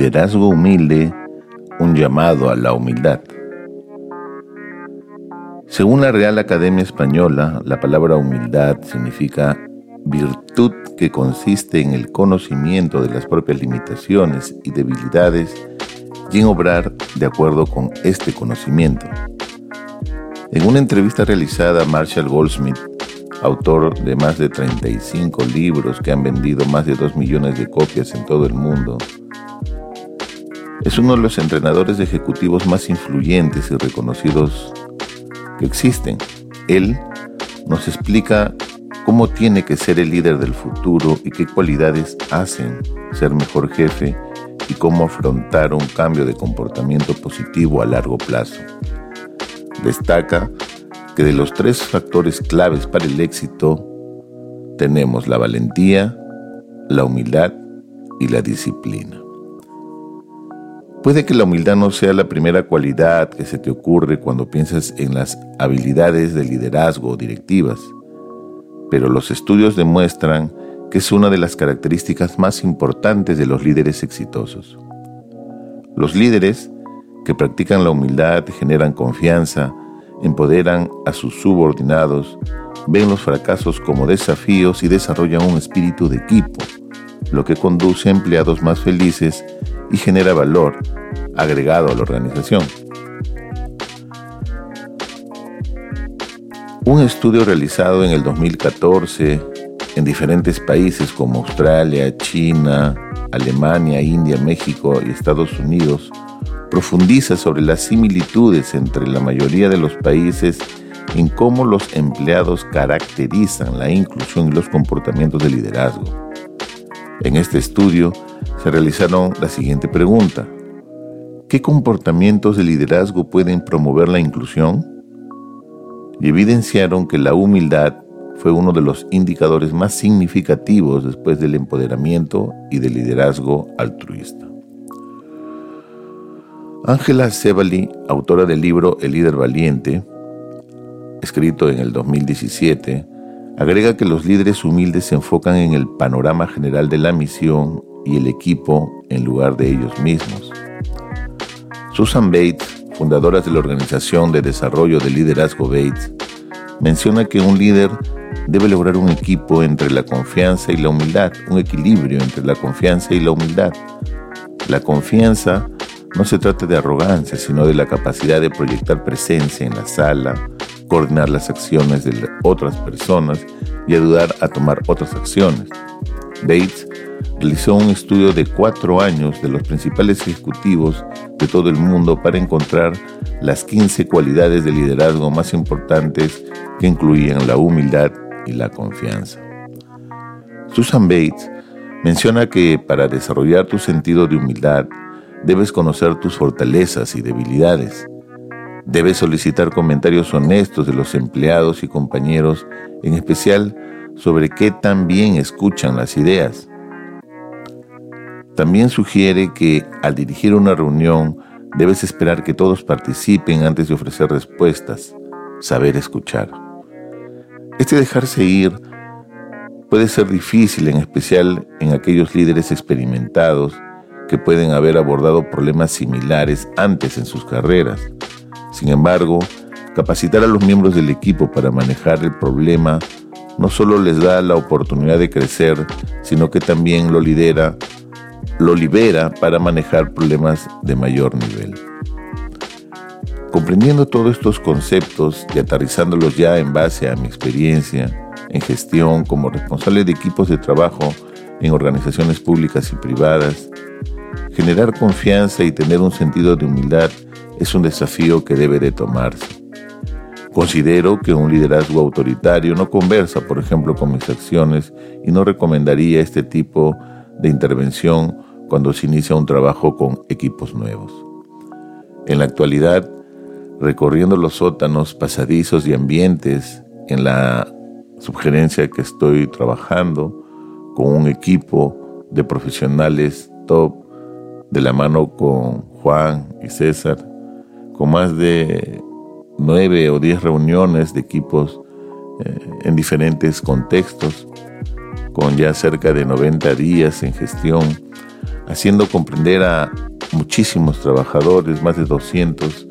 Liderazgo humilde, un llamado a la humildad. Según la Real Academia Española, la palabra humildad significa virtud que consiste en el conocimiento de las propias limitaciones y debilidades y en obrar de acuerdo con este conocimiento. En una entrevista realizada Marshall Goldsmith, autor de más de 35 libros que han vendido más de 2 millones de copias en todo el mundo, es uno de los entrenadores ejecutivos más influyentes y reconocidos que existen. Él nos explica cómo tiene que ser el líder del futuro y qué cualidades hacen ser mejor jefe y cómo afrontar un cambio de comportamiento positivo a largo plazo. Destaca que de los tres factores claves para el éxito tenemos la valentía, la humildad y la disciplina. Puede que la humildad no sea la primera cualidad que se te ocurre cuando piensas en las habilidades de liderazgo o directivas, pero los estudios demuestran que es una de las características más importantes de los líderes exitosos. Los líderes que practican la humildad generan confianza, empoderan a sus subordinados, ven los fracasos como desafíos y desarrollan un espíritu de equipo, lo que conduce a empleados más felices y genera valor agregado a la organización. Un estudio realizado en el 2014 en diferentes países como Australia, China, Alemania, India, México y Estados Unidos profundiza sobre las similitudes entre la mayoría de los países en cómo los empleados caracterizan la inclusión y los comportamientos de liderazgo. En este estudio se realizaron la siguiente pregunta. ¿Qué comportamientos de liderazgo pueden promover la inclusión? Y evidenciaron que la humildad fue uno de los indicadores más significativos después del empoderamiento y del liderazgo altruista. Ángela Sebali, autora del libro El líder valiente, escrito en el 2017, agrega que los líderes humildes se enfocan en el panorama general de la misión y el equipo en lugar de ellos mismos. Susan Bates, fundadora de la Organización de Desarrollo de Liderazgo Bates, menciona que un líder debe lograr un equipo entre la confianza y la humildad, un equilibrio entre la confianza y la humildad. La confianza no se trata de arrogancia, sino de la capacidad de proyectar presencia en la sala, coordinar las acciones de otras personas y ayudar a tomar otras acciones. Bates realizó un estudio de cuatro años de los principales ejecutivos de todo el mundo para encontrar las 15 cualidades de liderazgo más importantes que incluían la humildad y la confianza. Susan Bates menciona que para desarrollar tu sentido de humildad debes conocer tus fortalezas y debilidades. Debes solicitar comentarios honestos de los empleados y compañeros, en especial sobre qué tan bien escuchan las ideas. También sugiere que al dirigir una reunión debes esperar que todos participen antes de ofrecer respuestas, saber escuchar. Este dejarse ir puede ser difícil, en especial en aquellos líderes experimentados que pueden haber abordado problemas similares antes en sus carreras. Sin embargo, capacitar a los miembros del equipo para manejar el problema no solo les da la oportunidad de crecer, sino que también lo lidera lo libera para manejar problemas de mayor nivel. Comprendiendo todos estos conceptos y aterrizándolos ya en base a mi experiencia en gestión como responsable de equipos de trabajo en organizaciones públicas y privadas, generar confianza y tener un sentido de humildad es un desafío que debe de tomarse. Considero que un liderazgo autoritario no conversa, por ejemplo, con mis acciones y no recomendaría este tipo de intervención cuando se inicia un trabajo con equipos nuevos. En la actualidad, recorriendo los sótanos, pasadizos y ambientes en la sugerencia que estoy trabajando con un equipo de profesionales top de la mano con Juan y César, con más de nueve o diez reuniones de equipos eh, en diferentes contextos, con ya cerca de 90 días en gestión, haciendo comprender a muchísimos trabajadores, más de 200,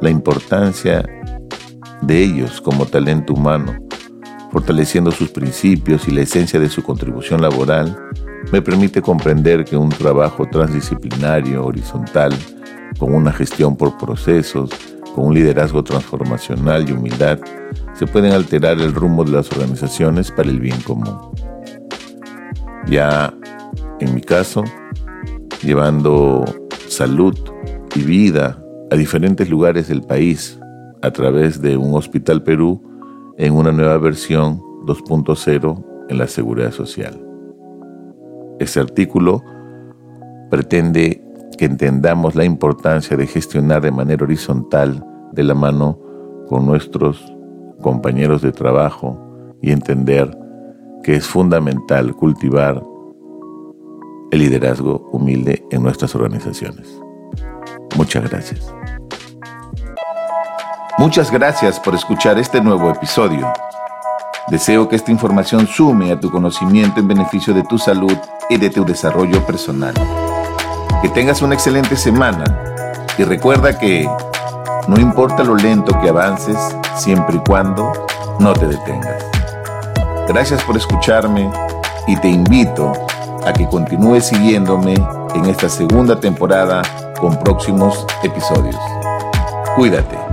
la importancia de ellos como talento humano, fortaleciendo sus principios y la esencia de su contribución laboral, me permite comprender que un trabajo transdisciplinario, horizontal, con una gestión por procesos, con un liderazgo transformacional y humildad, se pueden alterar el rumbo de las organizaciones para el bien común. Ya en mi caso, llevando salud y vida a diferentes lugares del país a través de un Hospital Perú en una nueva versión 2.0 en la seguridad social. Este artículo pretende que entendamos la importancia de gestionar de manera horizontal de la mano con nuestros compañeros de trabajo y entender que es fundamental cultivar el liderazgo humilde en nuestras organizaciones. Muchas gracias. Muchas gracias por escuchar este nuevo episodio. Deseo que esta información sume a tu conocimiento en beneficio de tu salud y de tu desarrollo personal. Que tengas una excelente semana y recuerda que no importa lo lento que avances, siempre y cuando no te detengas. Gracias por escucharme y te invito a que continúes siguiéndome en esta segunda temporada con próximos episodios. Cuídate.